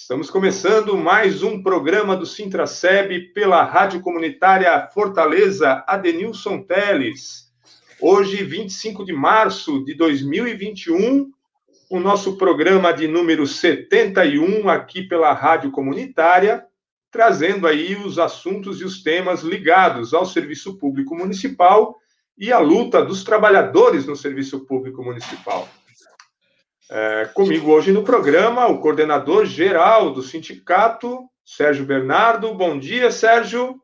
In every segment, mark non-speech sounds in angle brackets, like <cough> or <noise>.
Estamos começando mais um programa do Sintraceb pela Rádio Comunitária Fortaleza Adenilson Teles. Hoje, 25 de março de 2021, o nosso programa de número 71 aqui pela Rádio Comunitária, trazendo aí os assuntos e os temas ligados ao serviço público municipal e à luta dos trabalhadores no serviço público municipal. É, comigo hoje no programa, o coordenador geral do sindicato, Sérgio Bernardo. Bom dia, Sérgio.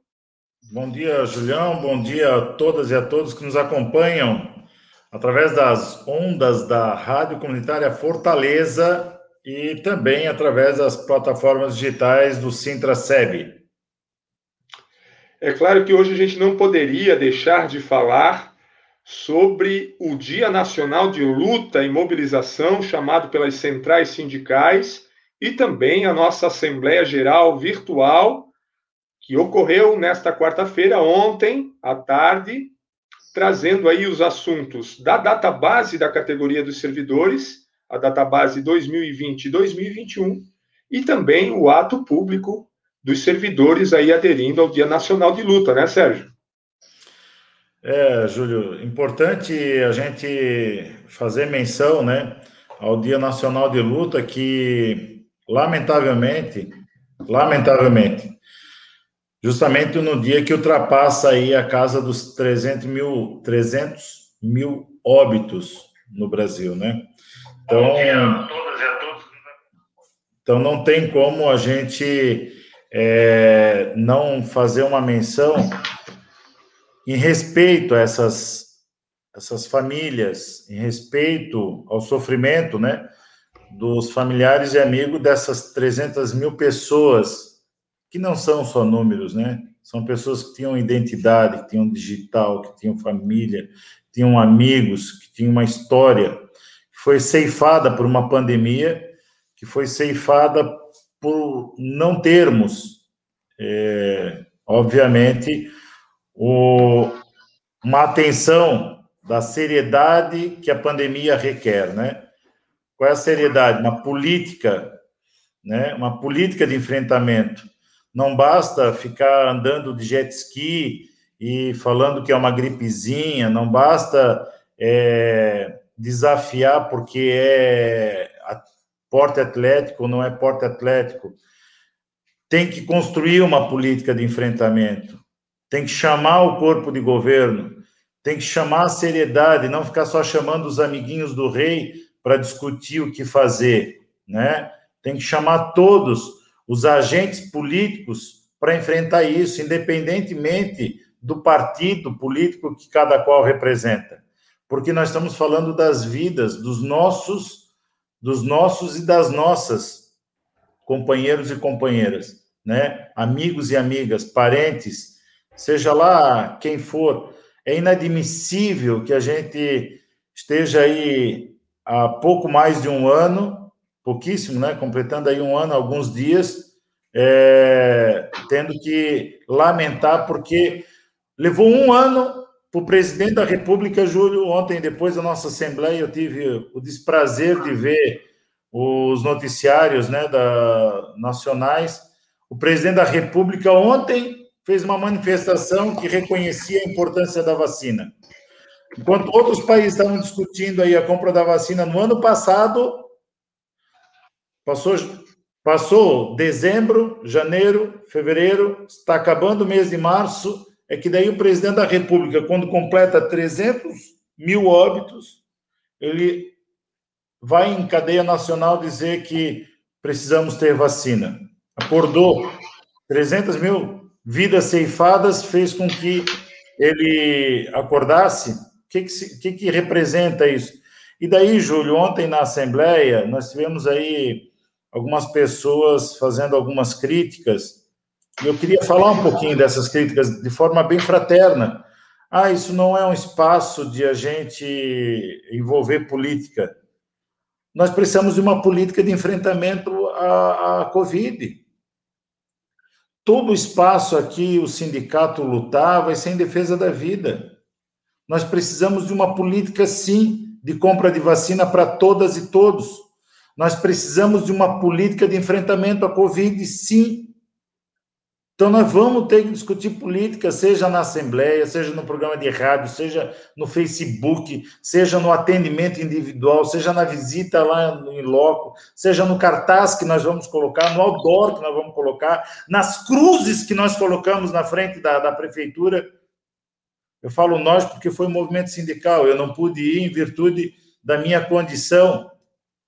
Bom dia, Julião. Bom dia a todas e a todos que nos acompanham através das ondas da Rádio Comunitária Fortaleza e também através das plataformas digitais do Sintra Seb. É claro que hoje a gente não poderia deixar de falar sobre o Dia Nacional de Luta e Mobilização, chamado pelas centrais sindicais, e também a nossa Assembleia Geral Virtual, que ocorreu nesta quarta-feira, ontem à tarde, trazendo aí os assuntos da database da categoria dos servidores, a database 2020 e 2021, e também o ato público dos servidores aí aderindo ao Dia Nacional de Luta, né, Sérgio? É, Júlio, importante a gente fazer menção, né, ao Dia Nacional de Luta que, lamentavelmente, lamentavelmente, justamente no dia que ultrapassa aí a casa dos 300 mil, 300 mil óbitos no Brasil, né? Então, então não tem como a gente é, não fazer uma menção em respeito a essas, essas famílias, em respeito ao sofrimento, né, dos familiares e amigos dessas 300 mil pessoas, que não são só números, né, são pessoas que tinham identidade, que tinham digital, que tinham família, que tinham amigos, que tinham uma história, que foi ceifada por uma pandemia, que foi ceifada por não termos, é, obviamente, o, uma atenção da seriedade que a pandemia requer, né? Qual é a seriedade? Uma política, né? Uma política de enfrentamento. Não basta ficar andando de jet ski e falando que é uma gripezinha, não basta é, desafiar porque é porte atlético ou não é porte atlético. Tem que construir uma política de enfrentamento tem que chamar o corpo de governo, tem que chamar a seriedade, não ficar só chamando os amiguinhos do rei para discutir o que fazer, né? Tem que chamar todos os agentes políticos para enfrentar isso, independentemente do partido político que cada qual representa. Porque nós estamos falando das vidas dos nossos, dos nossos e das nossas companheiros e companheiras, né? Amigos e amigas, parentes, seja lá quem for, é inadmissível que a gente esteja aí há pouco mais de um ano, pouquíssimo, né? Completando aí um ano, alguns dias, é, tendo que lamentar porque levou um ano para o presidente da República, Júlio. Ontem, depois da nossa Assembleia, eu tive o desprazer de ver os noticiários né, da, nacionais. O presidente da República ontem fez uma manifestação que reconhecia a importância da vacina. Enquanto outros países estavam discutindo aí a compra da vacina no ano passado, passou, passou dezembro, janeiro, fevereiro, está acabando o mês de março, é que daí o presidente da República, quando completa 300 mil óbitos, ele vai em cadeia nacional dizer que precisamos ter vacina. Acordou 300 mil vidas ceifadas fez com que ele acordasse. O que, que, que, que representa isso? E daí, Júlio, ontem na Assembleia, nós tivemos aí algumas pessoas fazendo algumas críticas, eu queria falar um pouquinho dessas críticas de forma bem fraterna, Ah, isso não é um espaço de a gente envolver política. Nós precisamos de uma política de enfrentamento à, à Covid. Todo o espaço aqui, o sindicato lutar, vai ser em defesa da vida. Nós precisamos de uma política, sim, de compra de vacina para todas e todos. Nós precisamos de uma política de enfrentamento à Covid, sim. Então, nós vamos ter que discutir política, seja na Assembleia, seja no programa de rádio, seja no Facebook, seja no atendimento individual, seja na visita lá em loco, seja no cartaz que nós vamos colocar, no outdoor que nós vamos colocar, nas cruzes que nós colocamos na frente da, da prefeitura. Eu falo nós porque foi um movimento sindical, eu não pude ir em virtude da minha condição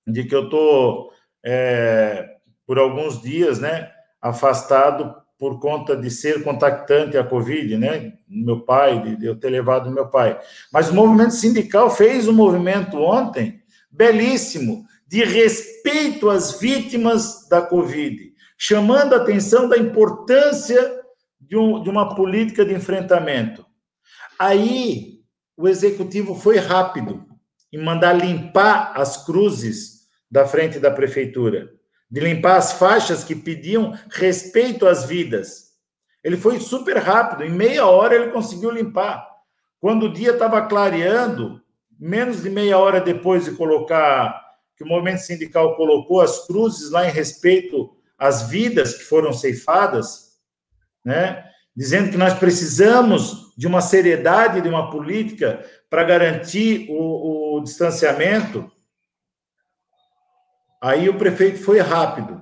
de que eu estou, é, por alguns dias, né, afastado por conta de ser contactante à Covid, né? Meu pai, de eu ter levado meu pai. Mas o movimento sindical fez um movimento ontem belíssimo de respeito às vítimas da Covid, chamando a atenção da importância de, um, de uma política de enfrentamento. Aí o executivo foi rápido em mandar limpar as cruzes da frente da prefeitura de limpar as faixas que pediam respeito às vidas. Ele foi super rápido, em meia hora ele conseguiu limpar. Quando o dia estava clareando, menos de meia hora depois de colocar, que o movimento sindical colocou as cruzes lá em respeito às vidas que foram ceifadas, né? dizendo que nós precisamos de uma seriedade, de uma política para garantir o, o distanciamento Aí o prefeito foi rápido.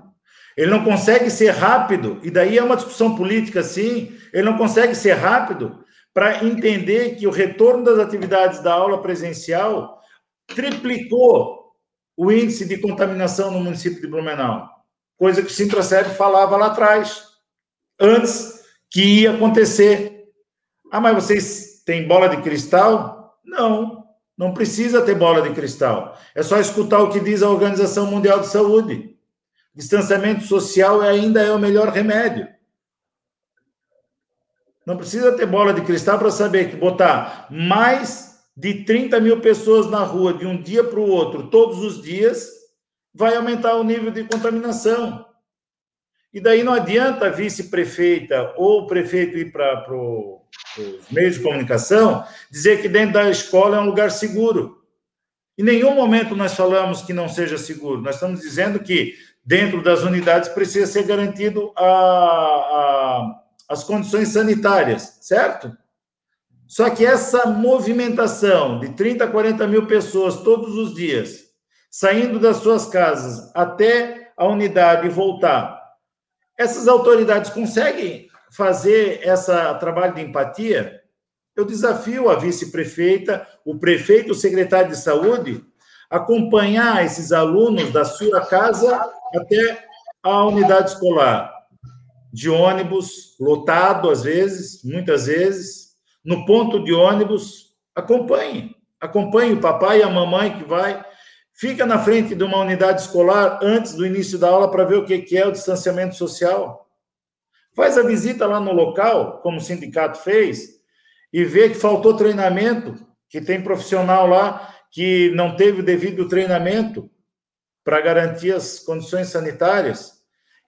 Ele não consegue ser rápido, e daí é uma discussão política, sim. Ele não consegue ser rápido para entender que o retorno das atividades da aula presencial triplicou o índice de contaminação no município de Blumenau, coisa que o Sintraceb falava lá atrás, antes que ia acontecer. Ah, mas vocês têm bola de cristal? Não. Não precisa ter bola de cristal. É só escutar o que diz a Organização Mundial de Saúde. Distanciamento social ainda é o melhor remédio. Não precisa ter bola de cristal para saber que botar mais de 30 mil pessoas na rua de um dia para o outro, todos os dias, vai aumentar o nível de contaminação. E daí não adianta a vice-prefeita ou o prefeito ir para o os meios de comunicação, dizer que dentro da escola é um lugar seguro. Em nenhum momento nós falamos que não seja seguro. Nós estamos dizendo que dentro das unidades precisa ser garantido a, a, as condições sanitárias, certo? Só que essa movimentação de 30, 40 mil pessoas todos os dias, saindo das suas casas até a unidade e voltar, essas autoridades conseguem fazer esse trabalho de empatia, eu desafio a vice-prefeita, o prefeito, o secretário de saúde, acompanhar esses alunos da sua casa até a unidade escolar, de ônibus, lotado às vezes, muitas vezes, no ponto de ônibus, acompanhe, acompanhe o papai e a mamãe que vai, fica na frente de uma unidade escolar antes do início da aula para ver o que é o distanciamento social. Faz a visita lá no local, como o sindicato fez, e vê que faltou treinamento, que tem profissional lá que não teve o devido treinamento para garantir as condições sanitárias.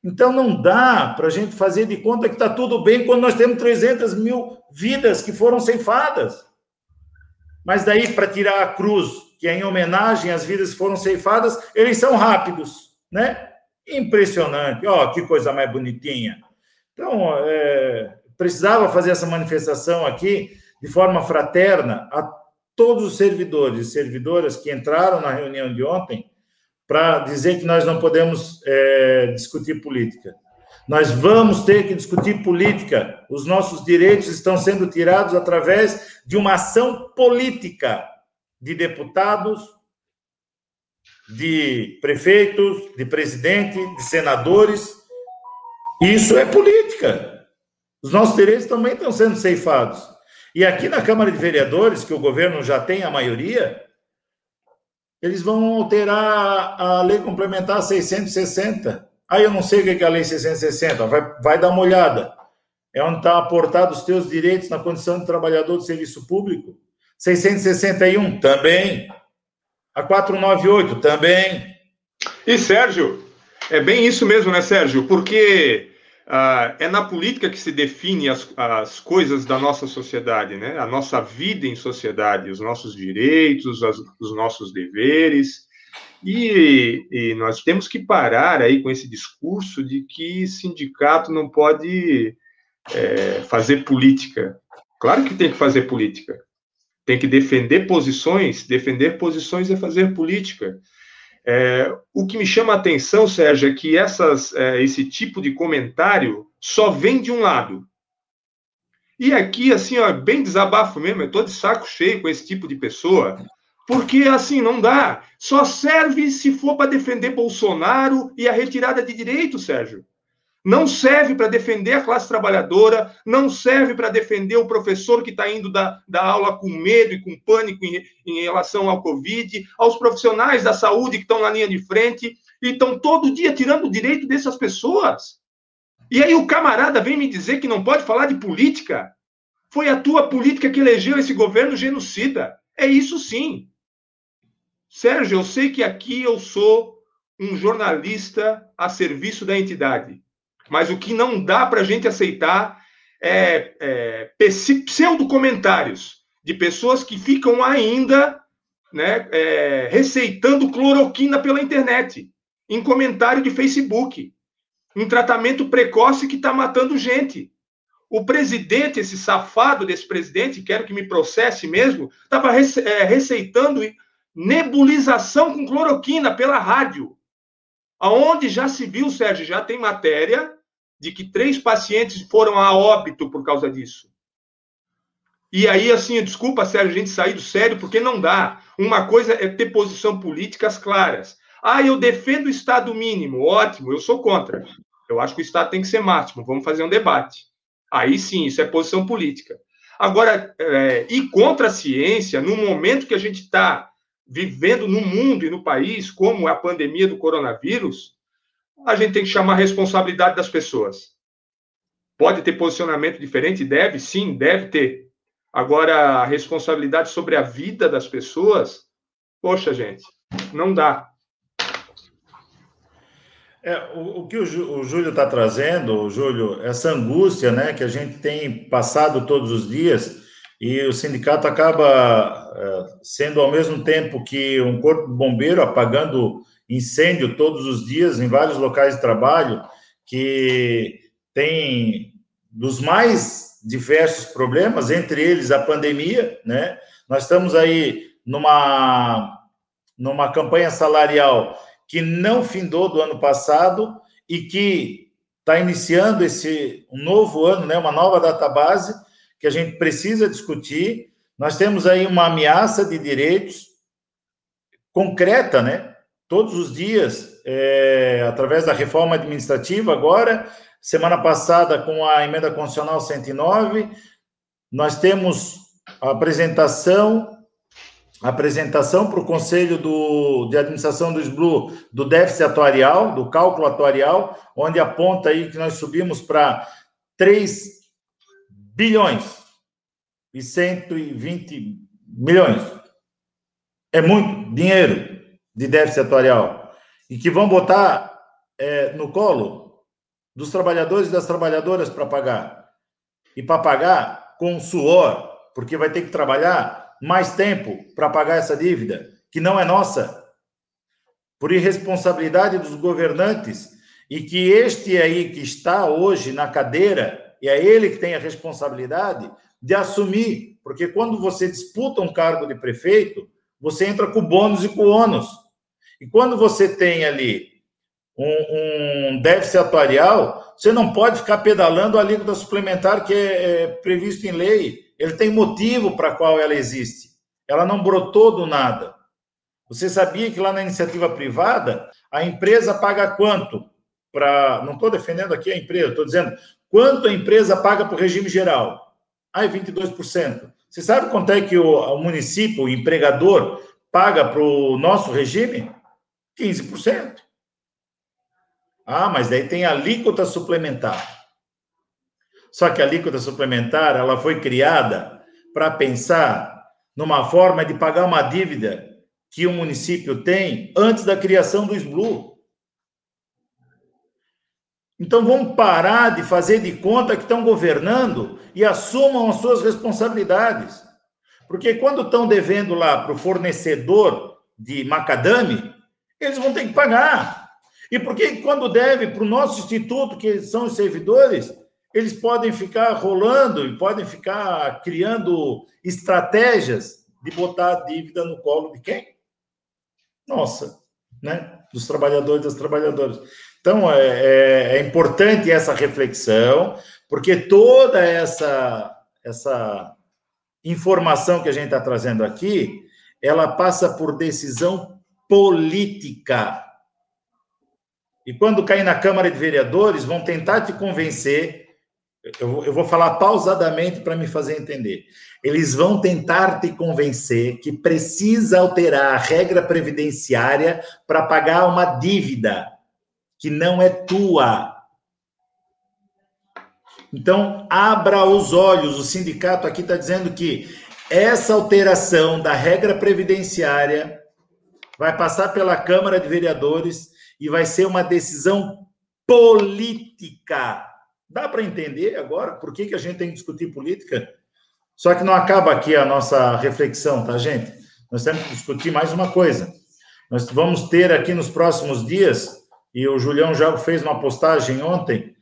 Então, não dá para a gente fazer de conta que está tudo bem quando nós temos 300 mil vidas que foram ceifadas. Mas daí, para tirar a cruz, que é em homenagem às vidas que foram ceifadas, eles são rápidos, né? Impressionante. Ó, oh, que coisa mais bonitinha. Então, é, precisava fazer essa manifestação aqui de forma fraterna a todos os servidores e servidoras que entraram na reunião de ontem para dizer que nós não podemos é, discutir política. Nós vamos ter que discutir política. Os nossos direitos estão sendo tirados através de uma ação política de deputados, de prefeitos, de presidente, de senadores isso é política. Os nossos direitos também estão sendo ceifados. E aqui na Câmara de Vereadores, que o governo já tem a maioria, eles vão alterar a lei complementar 660. Aí eu não sei o que é a lei 660, vai, vai dar uma olhada. é onde está aportado os teus direitos na condição de trabalhador de serviço público. 661 também. A 498 também. E Sérgio, é bem isso mesmo, né, Sérgio? Porque uh, é na política que se define as, as coisas da nossa sociedade, né? A nossa vida em sociedade, os nossos direitos, as, os nossos deveres. E, e, nós temos que parar aí com esse discurso de que sindicato não pode é, fazer política. Claro que tem que fazer política. Tem que defender posições. Defender posições é fazer política. É, o que me chama a atenção, Sérgio, é que essas, é, esse tipo de comentário só vem de um lado. E aqui, assim, ó, bem desabafo mesmo, eu estou de saco cheio com esse tipo de pessoa, porque, assim, não dá. Só serve se for para defender Bolsonaro e a retirada de direitos, Sérgio não serve para defender a classe trabalhadora, não serve para defender o professor que está indo da, da aula com medo e com pânico em, em relação ao Covid, aos profissionais da saúde que estão na linha de frente e estão todo dia tirando o direito dessas pessoas. E aí o camarada vem me dizer que não pode falar de política. Foi a tua política que elegeu esse governo genocida. É isso sim. Sérgio, eu sei que aqui eu sou um jornalista a serviço da entidade. Mas o que não dá para a gente aceitar é, é pseudo-comentários de pessoas que ficam ainda né, é, receitando cloroquina pela internet, em comentário de Facebook, um tratamento precoce que está matando gente. O presidente, esse safado desse presidente, quero que me processe mesmo, estava é, receitando nebulização com cloroquina pela rádio. Aonde já se viu, Sérgio, já tem matéria de que três pacientes foram a óbito por causa disso. E aí, assim, desculpa, Sérgio, a gente sair do sério, porque não dá. Uma coisa é ter posição políticas claras. Ah, eu defendo o Estado mínimo. Ótimo, eu sou contra. Eu acho que o Estado tem que ser máximo. Vamos fazer um debate. Aí sim, isso é posição política. Agora, é, e contra a ciência, no momento que a gente está vivendo no mundo e no país, como a pandemia do coronavírus, a gente tem que chamar a responsabilidade das pessoas. Pode ter posicionamento diferente? Deve, sim, deve ter. Agora, a responsabilidade sobre a vida das pessoas, poxa, gente, não dá. É, o, o que o, o Júlio está trazendo, Júlio, essa angústia né, que a gente tem passado todos os dias, e o sindicato acaba é, sendo, ao mesmo tempo que um corpo de bombeiro apagando incêndio todos os dias em vários locais de trabalho, que tem dos mais diversos problemas, entre eles a pandemia, né? Nós estamos aí numa, numa campanha salarial que não findou do ano passado e que está iniciando esse um novo ano, né? Uma nova database que a gente precisa discutir. Nós temos aí uma ameaça de direitos concreta, né? Todos os dias, é, através da reforma administrativa, agora, semana passada, com a emenda constitucional 109, nós temos a apresentação apresentação para o Conselho do, de Administração do SBLU do déficit atuarial, do cálculo atuarial, onde aponta aí que nós subimos para 3 bilhões e 120 milhões. É muito dinheiro de déficit atuarial e que vão botar é, no colo dos trabalhadores e das trabalhadoras para pagar. E para pagar com suor, porque vai ter que trabalhar mais tempo para pagar essa dívida, que não é nossa, por irresponsabilidade dos governantes, e que este aí que está hoje na cadeira, e é ele que tem a responsabilidade de assumir, porque quando você disputa um cargo de prefeito, você entra com bônus e com ônus. E quando você tem ali um, um déficit atuarial, você não pode ficar pedalando a alíquota suplementar que é, é previsto em lei. Ele tem motivo para qual ela existe. Ela não brotou do nada. Você sabia que lá na iniciativa privada, a empresa paga quanto? Para. Não estou defendendo aqui a empresa, estou dizendo quanto a empresa paga para o regime geral. Ah, é 22%. Você sabe quanto é que o, o município, o empregador, paga para o nosso regime? 15%. Ah, mas daí tem alíquota suplementar. Só que a alíquota suplementar ela foi criada para pensar numa forma de pagar uma dívida que o município tem antes da criação do SBLU. Então vamos parar de fazer de conta que estão governando e assumam as suas responsabilidades. Porque quando estão devendo lá para o fornecedor de macadame, eles vão ter que pagar. E porque quando deve para o nosso instituto, que são os servidores, eles podem ficar rolando e podem ficar criando estratégias de botar a dívida no colo de quem? Nossa, né? Dos trabalhadores das trabalhadoras. Então, é, é, é importante essa reflexão, porque toda essa, essa informação que a gente está trazendo aqui, ela passa por decisão política. E quando cair na Câmara de Vereadores, vão tentar te convencer eu, eu vou falar pausadamente para me fazer entender. Eles vão tentar te convencer que precisa alterar a regra previdenciária para pagar uma dívida que não é tua. Então, abra os olhos. O sindicato aqui está dizendo que essa alteração da regra previdenciária vai passar pela Câmara de Vereadores e vai ser uma decisão política Dá para entender agora por que, que a gente tem que discutir política? Só que não acaba aqui a nossa reflexão, tá, gente? Nós temos que discutir mais uma coisa. Nós vamos ter aqui nos próximos dias, e o Julião já fez uma postagem ontem,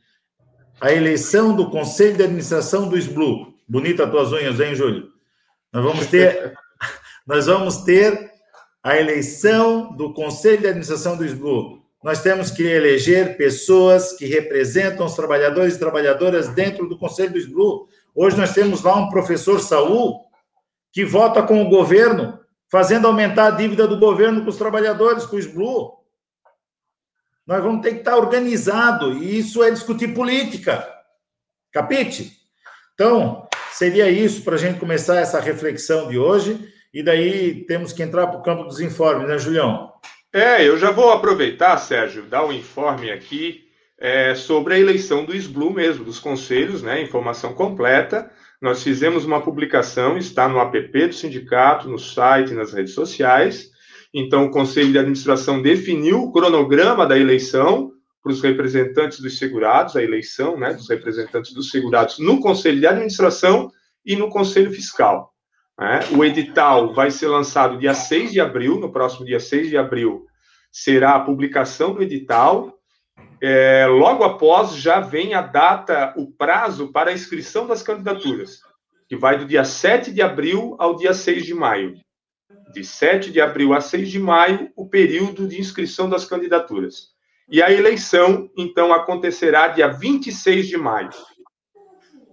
a eleição do Conselho de Administração do SBLU. Bonita as tuas unhas, hein, Júlio? Nós vamos ter, <laughs> nós vamos ter a eleição do Conselho de Administração do SBLU nós temos que eleger pessoas que representam os trabalhadores e trabalhadoras dentro do Conselho do SBLU. Hoje nós temos lá um professor Saul que vota com o governo, fazendo aumentar a dívida do governo com os trabalhadores, com o SBLU. Nós vamos ter que estar organizado, e isso é discutir política. Capite? Então, seria isso para a gente começar essa reflexão de hoje, e daí temos que entrar para o campo dos informes, né, Julião? É, eu já vou aproveitar, Sérgio, dar um informe aqui é, sobre a eleição do SBLU mesmo, dos conselhos, né? Informação completa. Nós fizemos uma publicação, está no app do sindicato, no site, nas redes sociais. Então, o Conselho de Administração definiu o cronograma da eleição para os representantes dos segurados, a eleição né, dos representantes dos segurados no Conselho de Administração e no Conselho Fiscal. Né? O edital vai ser lançado dia 6 de abril, no próximo dia 6 de abril será a publicação do edital. É, logo após já vem a data, o prazo para a inscrição das candidaturas, que vai do dia 7 de abril ao dia 6 de maio. De 7 de abril a 6 de maio, o período de inscrição das candidaturas. E a eleição, então, acontecerá dia 26 de maio.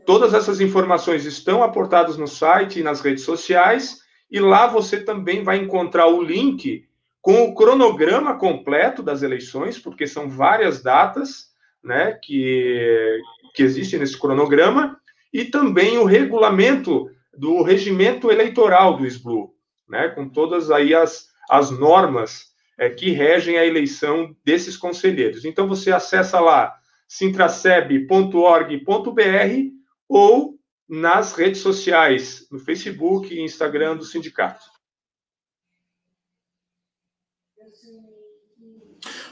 Todas essas informações estão aportadas no site e nas redes sociais, e lá você também vai encontrar o link com o cronograma completo das eleições, porque são várias datas né, que, que existem nesse cronograma, e também o regulamento do regimento eleitoral do SBLU, né, com todas aí as, as normas é, que regem a eleição desses conselheiros. Então, você acessa lá sintraceb.org.br ou nas redes sociais, no Facebook e Instagram do sindicato.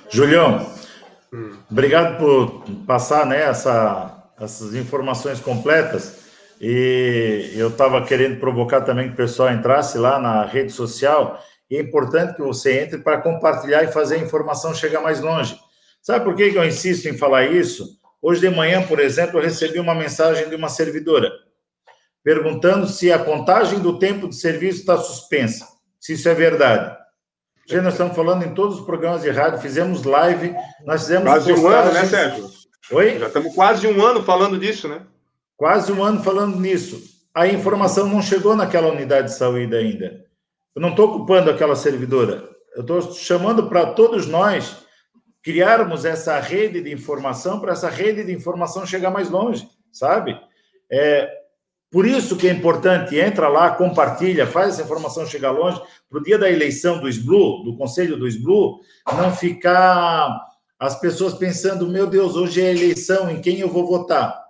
Julião, obrigado por passar né, essa, essas informações completas. E eu estava querendo provocar também que o pessoal entrasse lá na rede social. E é importante que você entre para compartilhar e fazer a informação chegar mais longe. Sabe por que eu insisto em falar isso? Hoje de manhã, por exemplo, eu recebi uma mensagem de uma servidora perguntando se a contagem do tempo de serviço está suspensa, se isso é verdade. Já nós estamos falando em todos os programas de rádio, fizemos live, nós fizemos. Quase postagens... um ano, né, Sérgio? Oi? Já estamos quase um ano falando disso, né? Quase um ano falando nisso. A informação não chegou naquela unidade de saúde ainda. Eu não estou ocupando aquela servidora. Eu estou chamando para todos nós criarmos essa rede de informação, para essa rede de informação chegar mais longe, sabe? É, por isso que é importante, entra lá, compartilha, faz essa informação chegar longe, para o dia da eleição do SBLU, do Conselho do SBLU, não ficar as pessoas pensando, meu Deus, hoje é eleição, em quem eu vou votar?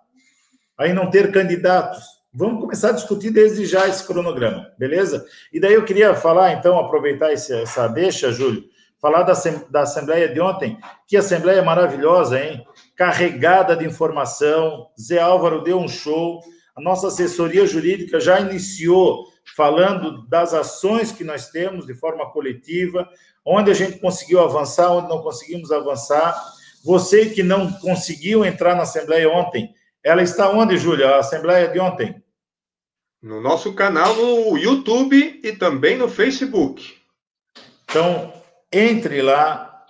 aí não ter candidatos. Vamos começar a discutir desde já esse cronograma, beleza? E daí eu queria falar, então, aproveitar essa deixa, Júlio, falar da, da Assembleia de ontem. Que Assembleia maravilhosa, hein? Carregada de informação. Zé Álvaro deu um show. A nossa assessoria jurídica já iniciou falando das ações que nós temos de forma coletiva, onde a gente conseguiu avançar, onde não conseguimos avançar. Você que não conseguiu entrar na Assembleia ontem, ela está onde, Júlia? A Assembleia de ontem? No nosso canal no YouTube e também no Facebook. Então, entre lá,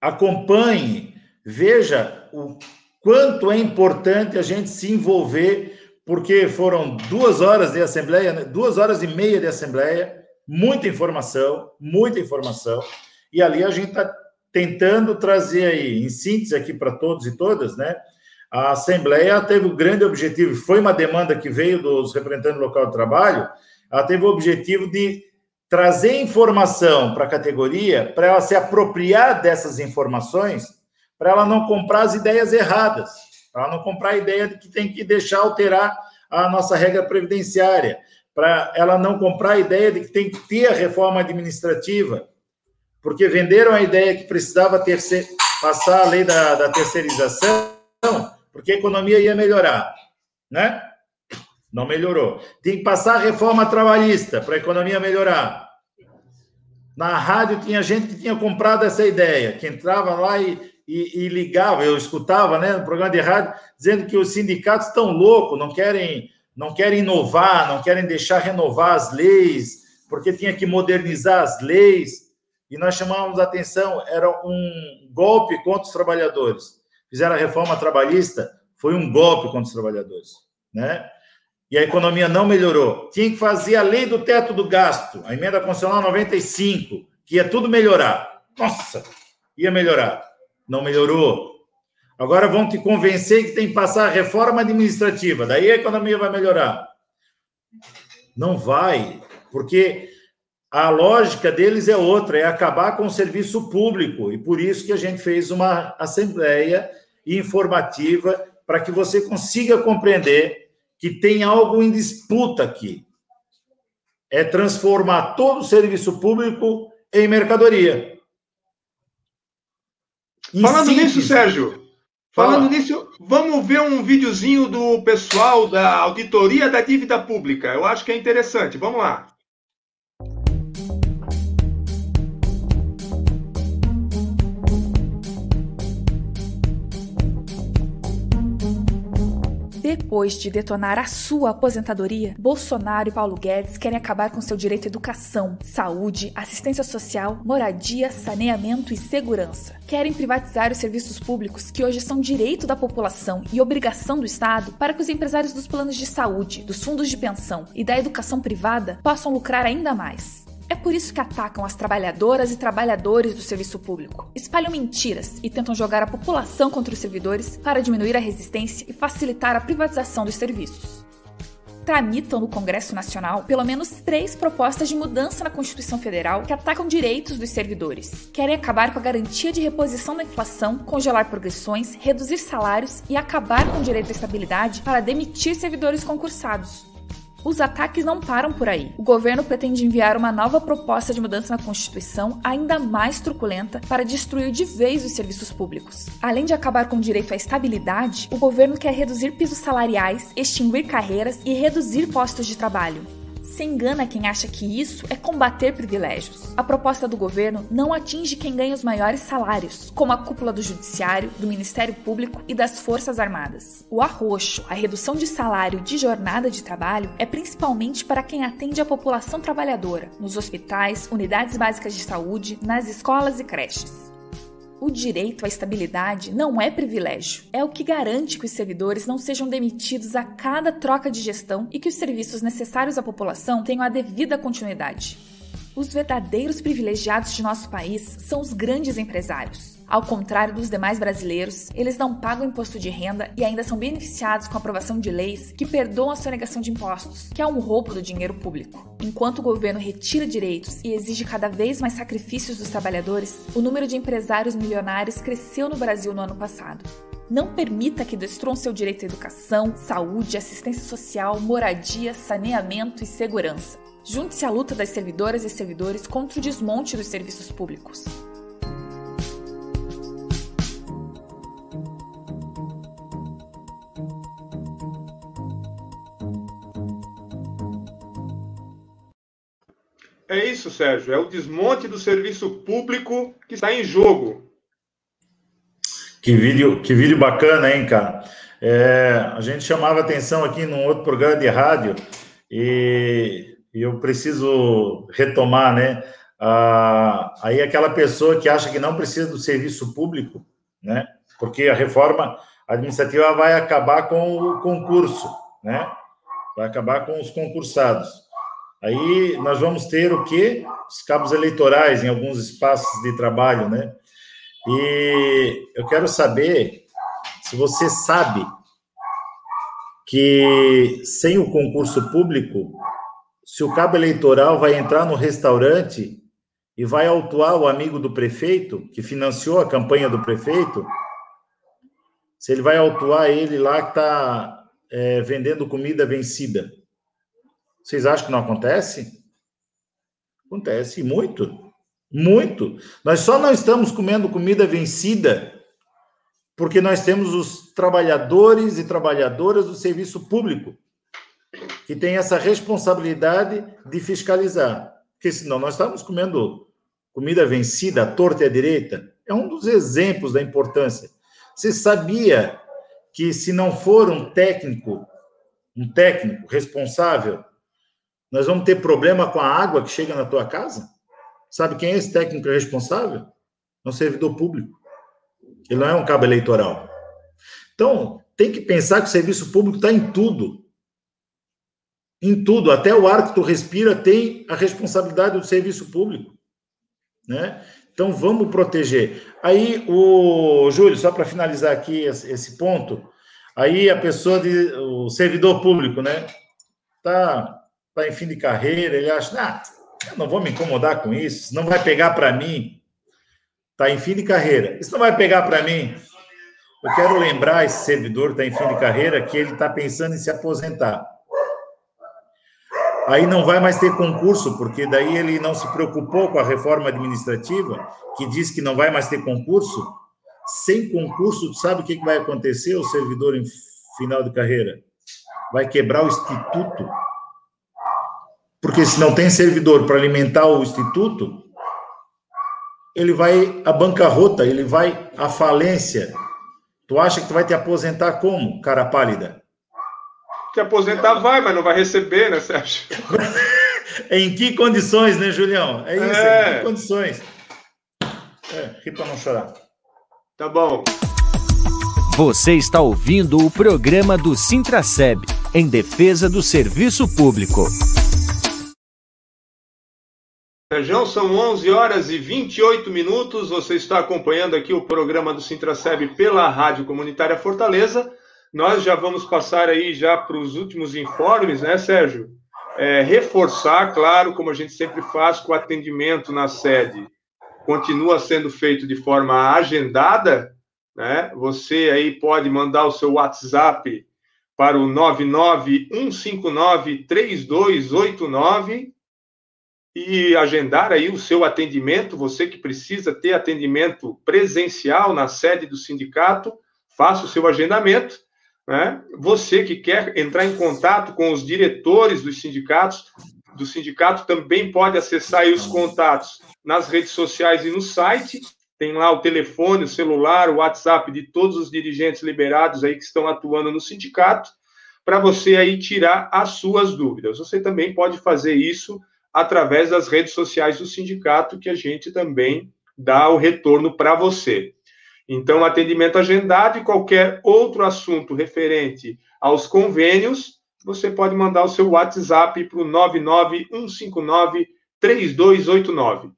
acompanhe, veja o quanto é importante a gente se envolver, porque foram duas horas de assembleia, né? duas horas e meia de assembleia, muita informação, muita informação, e ali a gente está tentando trazer aí, em síntese aqui para todos e todas, né? A Assembleia teve o um grande objetivo, foi uma demanda que veio dos representantes do local de trabalho, ela teve o objetivo de trazer informação para a categoria, para ela se apropriar dessas informações, para ela não comprar as ideias erradas, para ela não comprar a ideia de que tem que deixar alterar a nossa regra previdenciária, para ela não comprar a ideia de que tem que ter a reforma administrativa, porque venderam a ideia que precisava terceir, passar a lei da, da terceirização porque a economia ia melhorar, né? Não melhorou. Tem que passar a reforma trabalhista para a economia melhorar. Na rádio tinha gente que tinha comprado essa ideia, que entrava lá e, e, e ligava, eu escutava, né, no programa de rádio, dizendo que os sindicatos estão loucos, não querem, não querem inovar, não querem deixar renovar as leis, porque tinha que modernizar as leis. E nós chamávamos a atenção, era um golpe contra os trabalhadores fizeram a reforma trabalhista, foi um golpe contra os trabalhadores, né? E a economia não melhorou. Tinha que fazer a lei do teto do gasto, a emenda constitucional 95, que ia tudo melhorar. Nossa, ia melhorar. Não melhorou. Agora vão te convencer que tem que passar a reforma administrativa, daí a economia vai melhorar. Não vai, porque a lógica deles é outra, é acabar com o serviço público, e por isso que a gente fez uma assembleia informativa para que você consiga compreender que tem algo em disputa aqui. É transformar todo o serviço público em mercadoria. Em falando nisso, Sérgio, falando Fala. nisso, vamos ver um videozinho do pessoal da auditoria da dívida pública. Eu acho que é interessante. Vamos lá. Depois de detonar a sua aposentadoria, Bolsonaro e Paulo Guedes querem acabar com seu direito à educação, saúde, assistência social, moradia, saneamento e segurança. Querem privatizar os serviços públicos que hoje são direito da população e obrigação do Estado para que os empresários dos planos de saúde, dos fundos de pensão e da educação privada possam lucrar ainda mais. É por isso que atacam as trabalhadoras e trabalhadores do serviço público. Espalham mentiras e tentam jogar a população contra os servidores para diminuir a resistência e facilitar a privatização dos serviços. Tramitam no Congresso Nacional pelo menos três propostas de mudança na Constituição Federal que atacam direitos dos servidores. Querem acabar com a garantia de reposição da inflação, congelar progressões, reduzir salários e acabar com o direito à estabilidade para demitir servidores concursados. Os ataques não param por aí. O governo pretende enviar uma nova proposta de mudança na Constituição, ainda mais truculenta, para destruir de vez os serviços públicos. Além de acabar com o direito à estabilidade, o governo quer reduzir pisos salariais, extinguir carreiras e reduzir postos de trabalho. Se engana quem acha que isso é combater privilégios. A proposta do governo não atinge quem ganha os maiores salários, como a cúpula do Judiciário, do Ministério Público e das Forças Armadas. O arroxo, a redução de salário de jornada de trabalho, é principalmente para quem atende a população trabalhadora, nos hospitais, unidades básicas de saúde, nas escolas e creches. O direito à estabilidade não é privilégio, é o que garante que os servidores não sejam demitidos a cada troca de gestão e que os serviços necessários à população tenham a devida continuidade. Os verdadeiros privilegiados de nosso país são os grandes empresários. Ao contrário dos demais brasileiros, eles não pagam imposto de renda e ainda são beneficiados com a aprovação de leis que perdoam a sonegação de impostos, que é um roubo do dinheiro público. Enquanto o governo retira direitos e exige cada vez mais sacrifícios dos trabalhadores, o número de empresários milionários cresceu no Brasil no ano passado. Não permita que destruam seu direito à educação, saúde, assistência social, moradia, saneamento e segurança. Junte-se à luta das servidoras e servidores contra o desmonte dos serviços públicos. É isso, Sérgio. É o desmonte do serviço público que está em jogo. Que vídeo, que vídeo bacana, hein, cara? É, a gente chamava atenção aqui num outro programa de rádio e, e eu preciso retomar, né? Ah, aí aquela pessoa que acha que não precisa do serviço público, né? Porque a reforma administrativa vai acabar com o concurso, né? Vai acabar com os concursados. Aí nós vamos ter o quê? Os cabos eleitorais em alguns espaços de trabalho, né? E eu quero saber se você sabe que sem o concurso público, se o cabo eleitoral vai entrar no restaurante e vai autuar o amigo do prefeito, que financiou a campanha do prefeito, se ele vai autuar ele lá que está é, vendendo comida vencida. Vocês acham que não acontece? Acontece muito. Muito. Nós só não estamos comendo comida vencida porque nós temos os trabalhadores e trabalhadoras do serviço público que têm essa responsabilidade de fiscalizar. Porque senão nós estamos comendo comida vencida, à torta e à direita. É um dos exemplos da importância. Você sabia que se não for um técnico, um técnico responsável, nós vamos ter problema com a água que chega na tua casa? Sabe quem é esse técnico responsável? É um servidor público. Ele não é um cabo eleitoral. Então, tem que pensar que o serviço público está em tudo. Em tudo. Até o ar que tu respira tem a responsabilidade do serviço público. Né? Então, vamos proteger. Aí, o Júlio, só para finalizar aqui esse ponto, aí a pessoa, de, o servidor público, né? Está tá em fim de carreira, ele acha, ah, eu não vou me incomodar com isso, não vai pegar para mim. Está em fim de carreira. Isso não vai pegar para mim. Eu quero lembrar esse servidor que está em fim de carreira que ele está pensando em se aposentar. Aí não vai mais ter concurso, porque daí ele não se preocupou com a reforma administrativa, que diz que não vai mais ter concurso. Sem concurso, sabe o que vai acontecer, o servidor em final de carreira? Vai quebrar o instituto porque se não tem servidor para alimentar o instituto, ele vai à bancarrota, ele vai à falência. Tu acha que tu vai te aposentar como, cara pálida? Te aposentar vai, mas não vai receber, né, Sérgio? <laughs> em que condições, né, Julião? É isso, é. em que condições? É, ri para não chorar. Tá bom. Você está ouvindo o programa do Sintraceb, em defesa do serviço público. Região, são 11 horas e 28 minutos. Você está acompanhando aqui o programa do Sintraceb pela Rádio Comunitária Fortaleza. Nós já vamos passar aí já para os últimos informes, né, Sérgio? É, reforçar, claro, como a gente sempre faz, com o atendimento na sede continua sendo feito de forma agendada, né? Você aí pode mandar o seu WhatsApp para o 99159 3289 e agendar aí o seu atendimento, você que precisa ter atendimento presencial na sede do sindicato, faça o seu agendamento. Né? Você que quer entrar em contato com os diretores dos sindicatos, do sindicato também pode acessar aí os contatos nas redes sociais e no site. Tem lá o telefone, o celular, o WhatsApp de todos os dirigentes liberados aí que estão atuando no sindicato, para você aí tirar as suas dúvidas. Você também pode fazer isso através das redes sociais do sindicato, que a gente também dá o retorno para você. Então, atendimento agendado e qualquer outro assunto referente aos convênios, você pode mandar o seu WhatsApp para o 99159 3289.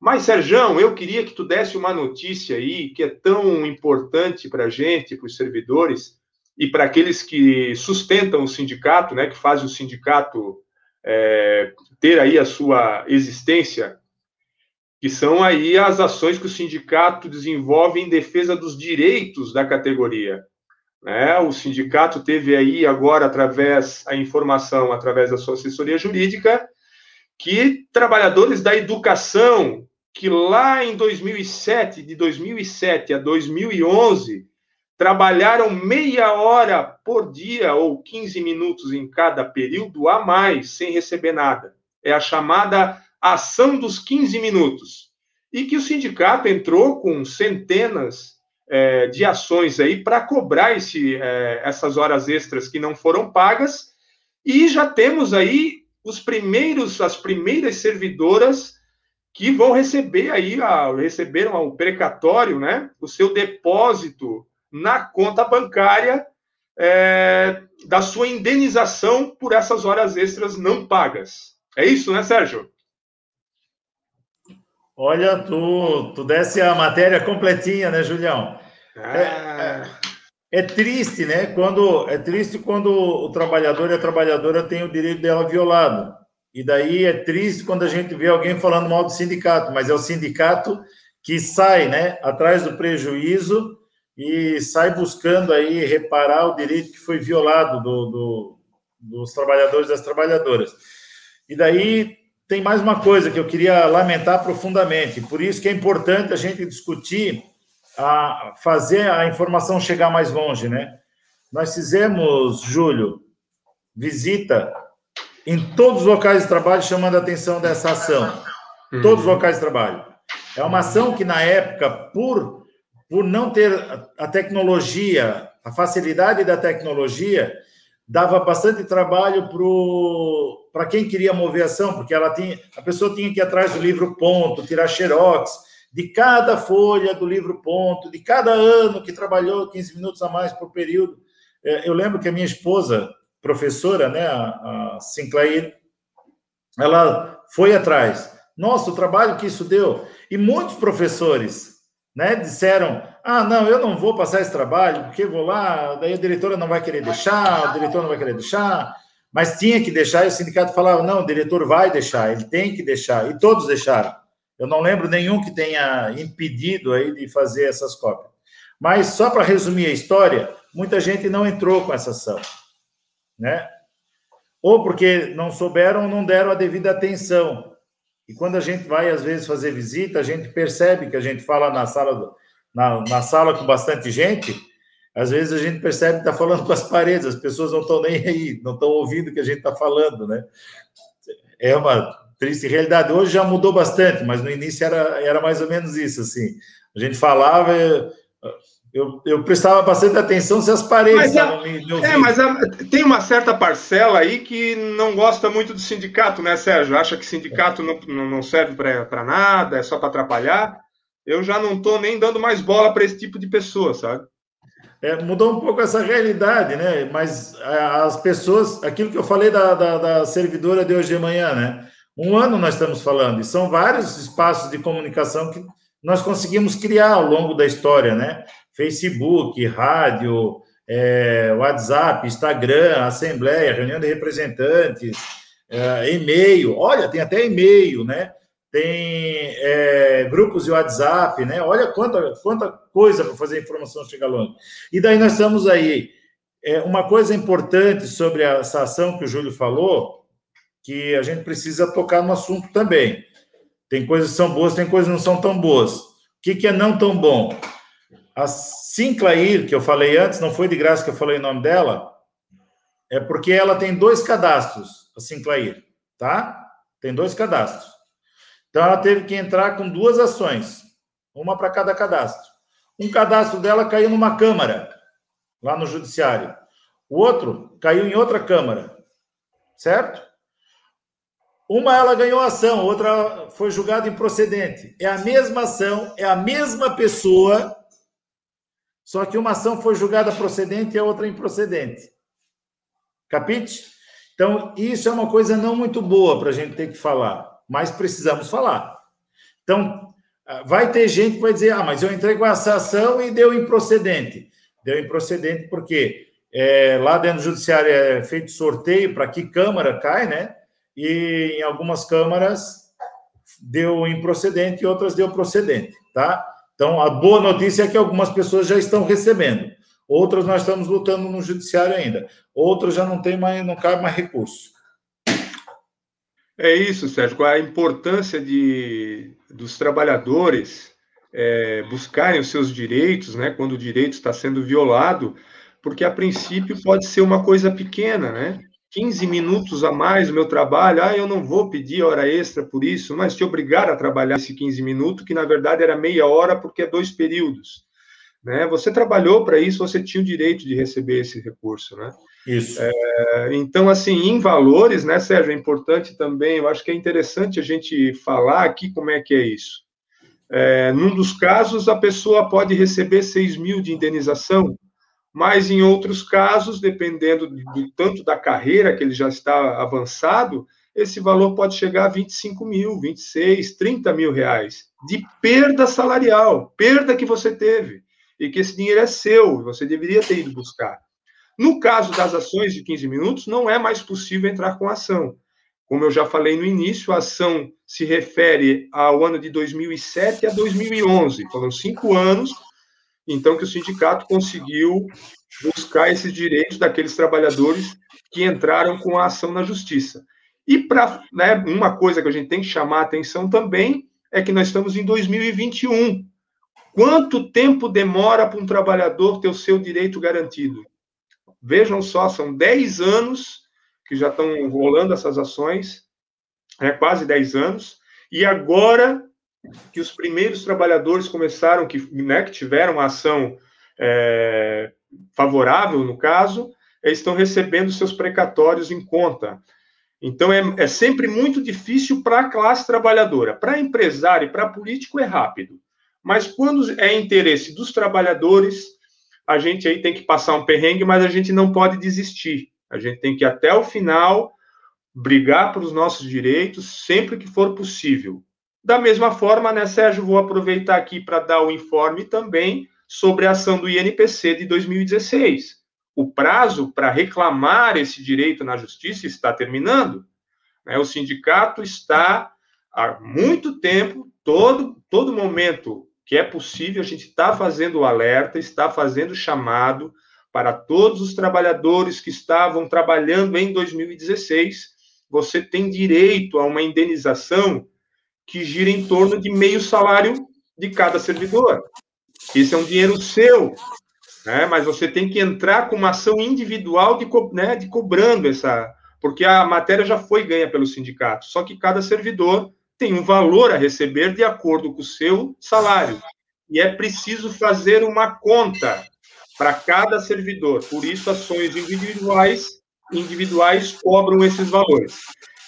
Mas, Serjão, eu queria que tu desse uma notícia aí que é tão importante para a gente, para os servidores e para aqueles que sustentam o sindicato, né, que fazem o sindicato é, ter aí a sua existência, que são aí as ações que o sindicato desenvolve em defesa dos direitos da categoria. Né? O sindicato teve aí agora, através a informação, através da sua assessoria jurídica, que trabalhadores da educação, que lá em 2007, de 2007 a 2011, trabalharam meia hora por dia ou 15 minutos em cada período a mais, sem receber nada. É a chamada ação dos 15 minutos. E que o sindicato entrou com centenas é, de ações aí para cobrar esse, é, essas horas extras que não foram pagas. E já temos aí os primeiros, as primeiras servidoras que vão receber aí, a, receberam o precatório, né? O seu depósito na conta bancária é, da sua indenização por essas horas extras não pagas. É isso, né, Sérgio? Olha, tu, tu desse a matéria completinha, né, Julião? É, é, é, triste, né? Quando é triste quando o trabalhador e a trabalhadora têm o direito dela violado. E daí é triste quando a gente vê alguém falando mal do sindicato, mas é o sindicato que sai, né, atrás do prejuízo e sai buscando aí reparar o direito que foi violado do, do, dos trabalhadores e das trabalhadoras. E daí tem mais uma coisa que eu queria lamentar profundamente, por isso que é importante a gente discutir, a fazer a informação chegar mais longe, né? Nós fizemos, Júlio, visita em todos os locais de trabalho chamando a atenção dessa ação. Todos os locais de trabalho. É uma ação que, na época, por por não ter a tecnologia, a facilidade da tecnologia, dava bastante trabalho para quem queria mover ação, porque ela tinha, a pessoa tinha que ir atrás do livro ponto, tirar xerox de cada folha do livro ponto, de cada ano que trabalhou 15 minutos a mais por período. É, eu lembro que a minha esposa, professora, né, a Sinclair, ela foi atrás. Nossa, o trabalho que isso deu. E muitos professores né, disseram: ah, não, eu não vou passar esse trabalho, porque vou lá, daí a diretora não vai querer deixar, o diretor não vai querer deixar, mas tinha que deixar, e o sindicato falava: não, o diretor vai deixar, ele tem que deixar, e todos deixaram. Eu não lembro nenhum que tenha impedido aí de fazer essas cópias. Mas só para resumir a história, muita gente não entrou com essa ação, né? Ou porque não souberam ou não deram a devida atenção. E quando a gente vai, às vezes, fazer visita, a gente percebe que a gente fala na sala, do, na, na sala com bastante gente, às vezes a gente percebe que está falando com as paredes, as pessoas não estão nem aí, não estão ouvindo o que a gente está falando, né? É uma triste realidade. Hoje já mudou bastante, mas no início era, era mais ou menos isso, assim. A gente falava, eu, eu prestava bastante atenção se as paredes mas, estavam me, me ouvindo. É, mas a, tem uma certa parcela aí que não gosta muito do sindicato, né, Sérgio? Acha que sindicato não, não serve para nada, é só para atrapalhar. Eu já não estou nem dando mais bola para esse tipo de pessoa, sabe? É, mudou um pouco essa realidade, né? Mas as pessoas, aquilo que eu falei da, da, da servidora de hoje de manhã, né? Um ano nós estamos falando, e são vários espaços de comunicação que nós conseguimos criar ao longo da história, né? Facebook, rádio, é, WhatsApp, Instagram, Assembleia, reunião de representantes, é, e-mail. Olha, tem até e-mail, né? Tem é, grupos de WhatsApp, né? Olha quanta, quanta coisa para fazer a informação chegar longe. E daí nós estamos aí. É, uma coisa importante sobre essa ação que o Júlio falou, que a gente precisa tocar no assunto também. Tem coisas que são boas, tem coisas que não são tão boas. O que, que é não tão bom? A Sinclair, que eu falei antes, não foi de graça que eu falei o nome dela, é porque ela tem dois cadastros, a Sinclair, tá? Tem dois cadastros. Então ela teve que entrar com duas ações, uma para cada cadastro. Um cadastro dela caiu numa câmara, lá no judiciário. O outro caiu em outra câmara, certo? Uma ela ganhou ação, outra foi julgada improcedente. É a mesma ação, é a mesma pessoa só que uma ação foi julgada procedente e a outra improcedente. Capite? Então, isso é uma coisa não muito boa para a gente ter que falar. Mas precisamos falar. Então, vai ter gente que vai dizer: ah, mas eu entrei com essa ação e deu improcedente. Deu improcedente porque é, lá dentro do judiciário é feito sorteio para que câmara cai, né? E em algumas câmaras deu improcedente e outras deu procedente, tá? Então, a boa notícia é que algumas pessoas já estão recebendo. Outras nós estamos lutando no judiciário ainda. Outras já não tem mais, não cabe mais recurso. É isso, Sérgio. A importância de, dos trabalhadores é, buscarem os seus direitos, né, quando o direito está sendo violado, porque a princípio pode ser uma coisa pequena, né? 15 minutos a mais o meu trabalho, ah, eu não vou pedir hora extra por isso, mas te obrigar a trabalhar esse 15 minutos, que na verdade era meia hora, porque é dois períodos. Né? Você trabalhou para isso, você tinha o direito de receber esse recurso, né? Isso. É, então, assim, em valores, né, Sérgio, é importante também, eu acho que é interessante a gente falar aqui como é que é isso. É, num dos casos, a pessoa pode receber 6 mil de indenização, mas em outros casos, dependendo do, tanto da carreira que ele já está avançado, esse valor pode chegar a 25 mil, 26, 30 mil reais de perda salarial, perda que você teve, e que esse dinheiro é seu, você deveria ter ido buscar. No caso das ações de 15 minutos, não é mais possível entrar com ação. Como eu já falei no início, a ação se refere ao ano de 2007 a 2011, foram cinco anos então que o sindicato conseguiu buscar esses direitos daqueles trabalhadores que entraram com a ação na justiça. E para né, uma coisa que a gente tem que chamar a atenção também é que nós estamos em 2021. Quanto tempo demora para um trabalhador ter o seu direito garantido? Vejam só, são 10 anos que já estão rolando essas ações, é quase 10 anos, e agora que os primeiros trabalhadores começaram, que, né, que tiveram uma ação é, favorável, no caso, estão recebendo seus precatórios em conta. Então, é, é sempre muito difícil para a classe trabalhadora. Para empresário e para político é rápido. Mas quando é interesse dos trabalhadores, a gente aí tem que passar um perrengue, mas a gente não pode desistir. A gente tem que ir até o final, brigar pelos nossos direitos, sempre que for possível. Da mesma forma, né, Sérgio, vou aproveitar aqui para dar o informe também sobre a ação do INPC de 2016. O prazo para reclamar esse direito na justiça está terminando. Né? O sindicato está há muito tempo, todo, todo momento que é possível, a gente está fazendo o alerta, está fazendo chamado para todos os trabalhadores que estavam trabalhando em 2016. Você tem direito a uma indenização que gira em torno de meio salário de cada servidor. Isso é um dinheiro seu, né? mas você tem que entrar com uma ação individual de, né, de cobrando essa. Porque a matéria já foi ganha pelo sindicato, só que cada servidor tem um valor a receber de acordo com o seu salário. E é preciso fazer uma conta para cada servidor. Por isso, ações individuais, individuais cobram esses valores.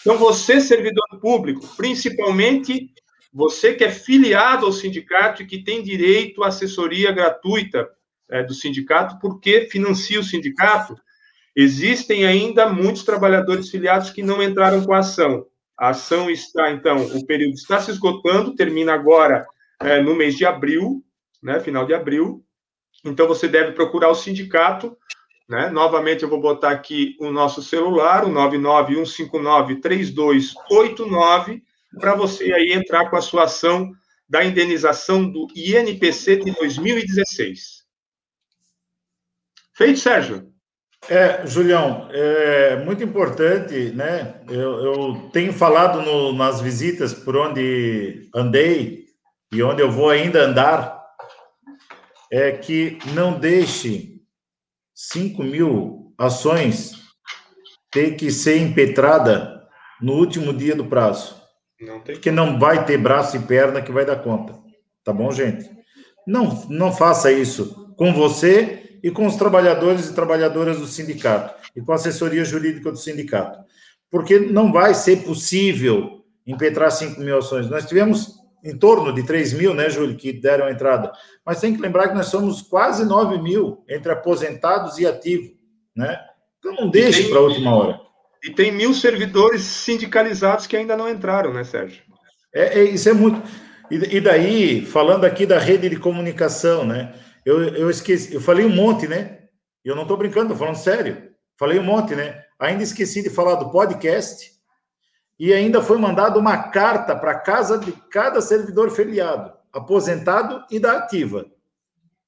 Então, você, servidor público, principalmente você que é filiado ao sindicato e que tem direito à assessoria gratuita é, do sindicato, porque financia o sindicato, existem ainda muitos trabalhadores filiados que não entraram com a ação. A ação está, então, o período está se esgotando, termina agora é, no mês de abril, né, final de abril. Então, você deve procurar o sindicato né? Novamente, eu vou botar aqui o nosso celular, o 991593289, para você aí entrar com a sua ação da indenização do INPC de 2016. Feito, Sérgio? É, Julião, é muito importante, né? Eu, eu tenho falado no, nas visitas por onde andei e onde eu vou ainda andar, é que não deixe 5 mil ações ter que ser impetrada no último dia do prazo. Não tem... Porque não vai ter braço e perna que vai dar conta. Tá bom, gente? Não, não faça isso com você e com os trabalhadores e trabalhadoras do sindicato e com a assessoria jurídica do sindicato. Porque não vai ser possível impetrar 5 mil ações. Nós tivemos em torno de 3 mil, né, Júlio, que deram a entrada. Mas tem que lembrar que nós somos quase 9 mil entre aposentados e ativos, né? Então não deixe para a última hora. E tem mil servidores sindicalizados que ainda não entraram, né, Sérgio? É, é isso é muito. E, e, daí, falando aqui da rede de comunicação, né? Eu, eu esqueci, eu falei um monte, né? Eu não estou brincando, estou falando sério. Falei um monte, né? Ainda esqueci de falar do podcast e ainda foi mandada uma carta para casa de cada servidor filiado, aposentado e da ativa.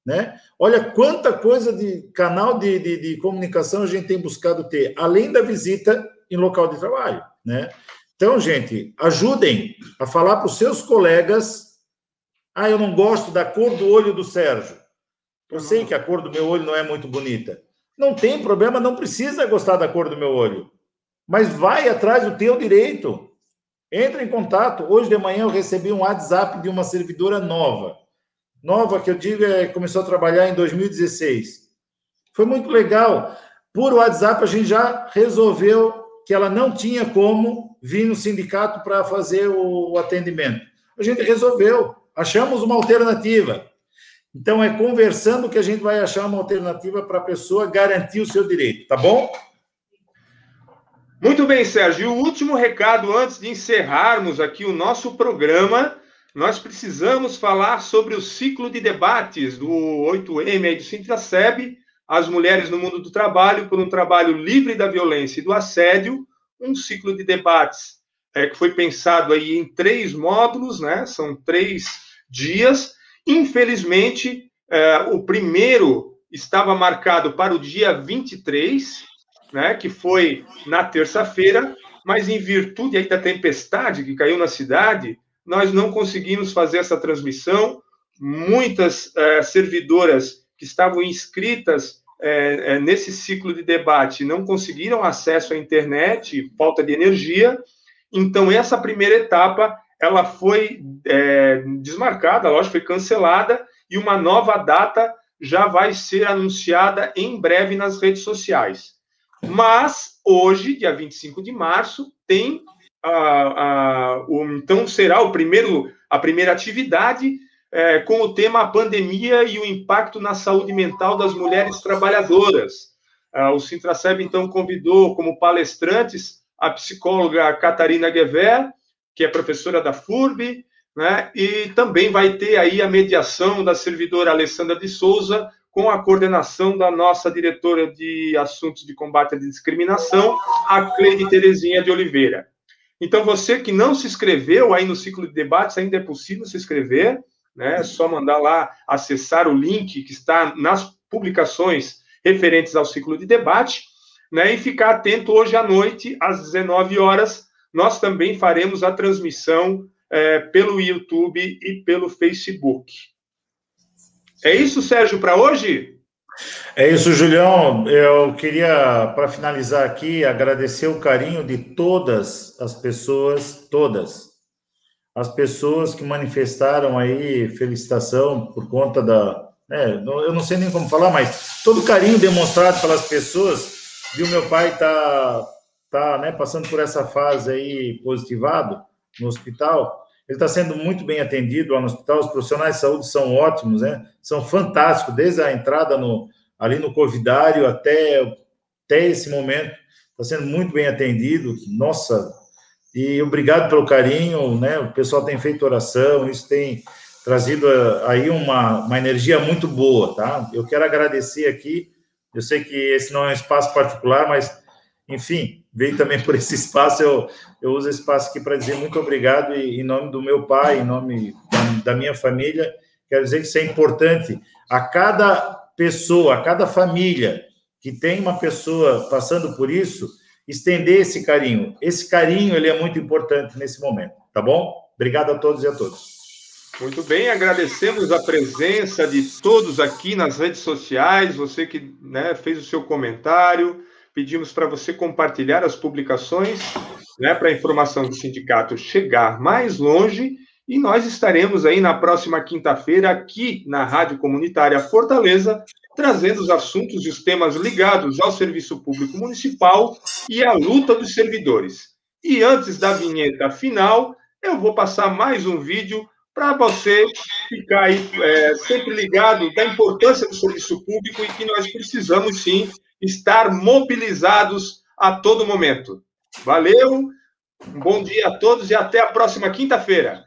Né? Olha quanta coisa de canal de, de, de, comunicação a gente tem buscado ter, além da visita em local de trabalho. Né? Então, gente, ajudem a falar para os seus colegas. Ah, eu não gosto da cor do olho do Sérgio. Eu sei que a cor do meu olho não é muito bonita. Não tem problema, não precisa gostar da cor do meu olho. Mas vai atrás do teu direito. Entra em contato. Hoje de manhã eu recebi um WhatsApp de uma servidora nova. Nova, que eu digo, é, começou a trabalhar em 2016. Foi muito legal. Por WhatsApp, a gente já resolveu que ela não tinha como vir no sindicato para fazer o atendimento. A gente resolveu. Achamos uma alternativa. Então, é conversando que a gente vai achar uma alternativa para a pessoa garantir o seu direito, tá bom? Muito bem, Sérgio. E o último recado antes de encerrarmos aqui o nosso programa, nós precisamos falar sobre o ciclo de debates do 8M aí do Sintraceb, as mulheres no mundo do trabalho por um trabalho livre da violência e do assédio, um ciclo de debates é, que foi pensado aí em três módulos, né? São três dias. Infelizmente, é, o primeiro estava marcado para o dia 23, né, que foi na terça-feira, mas em virtude aí da tempestade que caiu na cidade, nós não conseguimos fazer essa transmissão. Muitas é, servidoras que estavam inscritas é, nesse ciclo de debate não conseguiram acesso à internet, falta de energia. Então, essa primeira etapa ela foi é, desmarcada, lógico, foi cancelada, e uma nova data já vai ser anunciada em breve nas redes sociais. Mas hoje, dia 25 de março, tem a, a, o, então será o primeiro, a primeira atividade é, com o tema a pandemia e o impacto na saúde mental das mulheres trabalhadoras. Ah, o Sintraceb, então, convidou como palestrantes a psicóloga Catarina Guever, que é professora da FURB, né, e também vai ter aí a mediação da servidora Alessandra de Souza, com a coordenação da nossa diretora de Assuntos de Combate à Discriminação, a Cleide Terezinha de Oliveira. Então, você que não se inscreveu aí no ciclo de debates, ainda é possível se inscrever, né? É só mandar lá acessar o link que está nas publicações referentes ao ciclo de debate, né? E ficar atento hoje à noite, às 19 horas, nós também faremos a transmissão é, pelo YouTube e pelo Facebook. É isso, Sérgio, para hoje? É isso, Julião. Eu queria, para finalizar aqui, agradecer o carinho de todas as pessoas, todas as pessoas que manifestaram aí felicitação por conta da. É, eu não sei nem como falar, mas todo o carinho demonstrado pelas pessoas, viu meu pai tá, tá né, passando por essa fase aí positivado no hospital. Ele está sendo muito bem atendido lá no hospital, os profissionais de saúde são ótimos, né? São fantásticos, desde a entrada no, ali no Covidário até, até esse momento, está sendo muito bem atendido. Nossa, e obrigado pelo carinho, né? O pessoal tem feito oração, isso tem trazido eh, aí uma, uma energia muito boa, tá? Eu quero agradecer aqui. Eu sei que esse não é um espaço particular, mas enfim, veio também por esse espaço. Eu, eu uso esse espaço aqui para dizer muito obrigado e, em nome do meu pai, em nome da, minha família. Quero dizer que isso é importante. A cada pessoa, a cada família que tem uma pessoa passando por isso, estender esse carinho. Esse carinho ele é muito importante nesse momento, tá bom? Obrigado a todos e a todas. Muito bem, agradecemos a presença de todos aqui nas redes sociais, você que né, fez o seu comentário, pedimos para você compartilhar as publicações, né, para a informação do sindicato chegar mais longe, e nós estaremos aí na próxima quinta-feira, aqui na Rádio Comunitária Fortaleza, trazendo os assuntos e os temas ligados ao serviço público municipal e à luta dos servidores. E antes da vinheta final, eu vou passar mais um vídeo para você ficar aí, é, sempre ligado da importância do serviço público e que nós precisamos sim estar mobilizados a todo momento. Valeu, um bom dia a todos e até a próxima quinta-feira.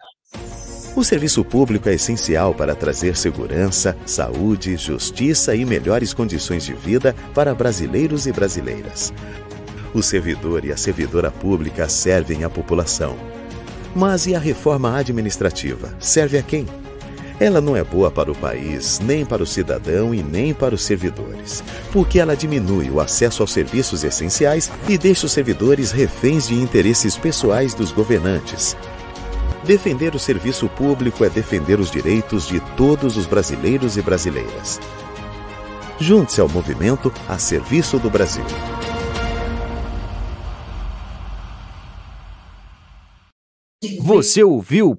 O serviço público é essencial para trazer segurança, saúde, justiça e melhores condições de vida para brasileiros e brasileiras. O servidor e a servidora pública servem à população. Mas e a reforma administrativa? Serve a quem? Ela não é boa para o país, nem para o cidadão e nem para os servidores, porque ela diminui o acesso aos serviços essenciais e deixa os servidores reféns de interesses pessoais dos governantes. Defender o serviço público é defender os direitos de todos os brasileiros e brasileiras. Junte-se ao movimento a serviço do Brasil. Você ouviu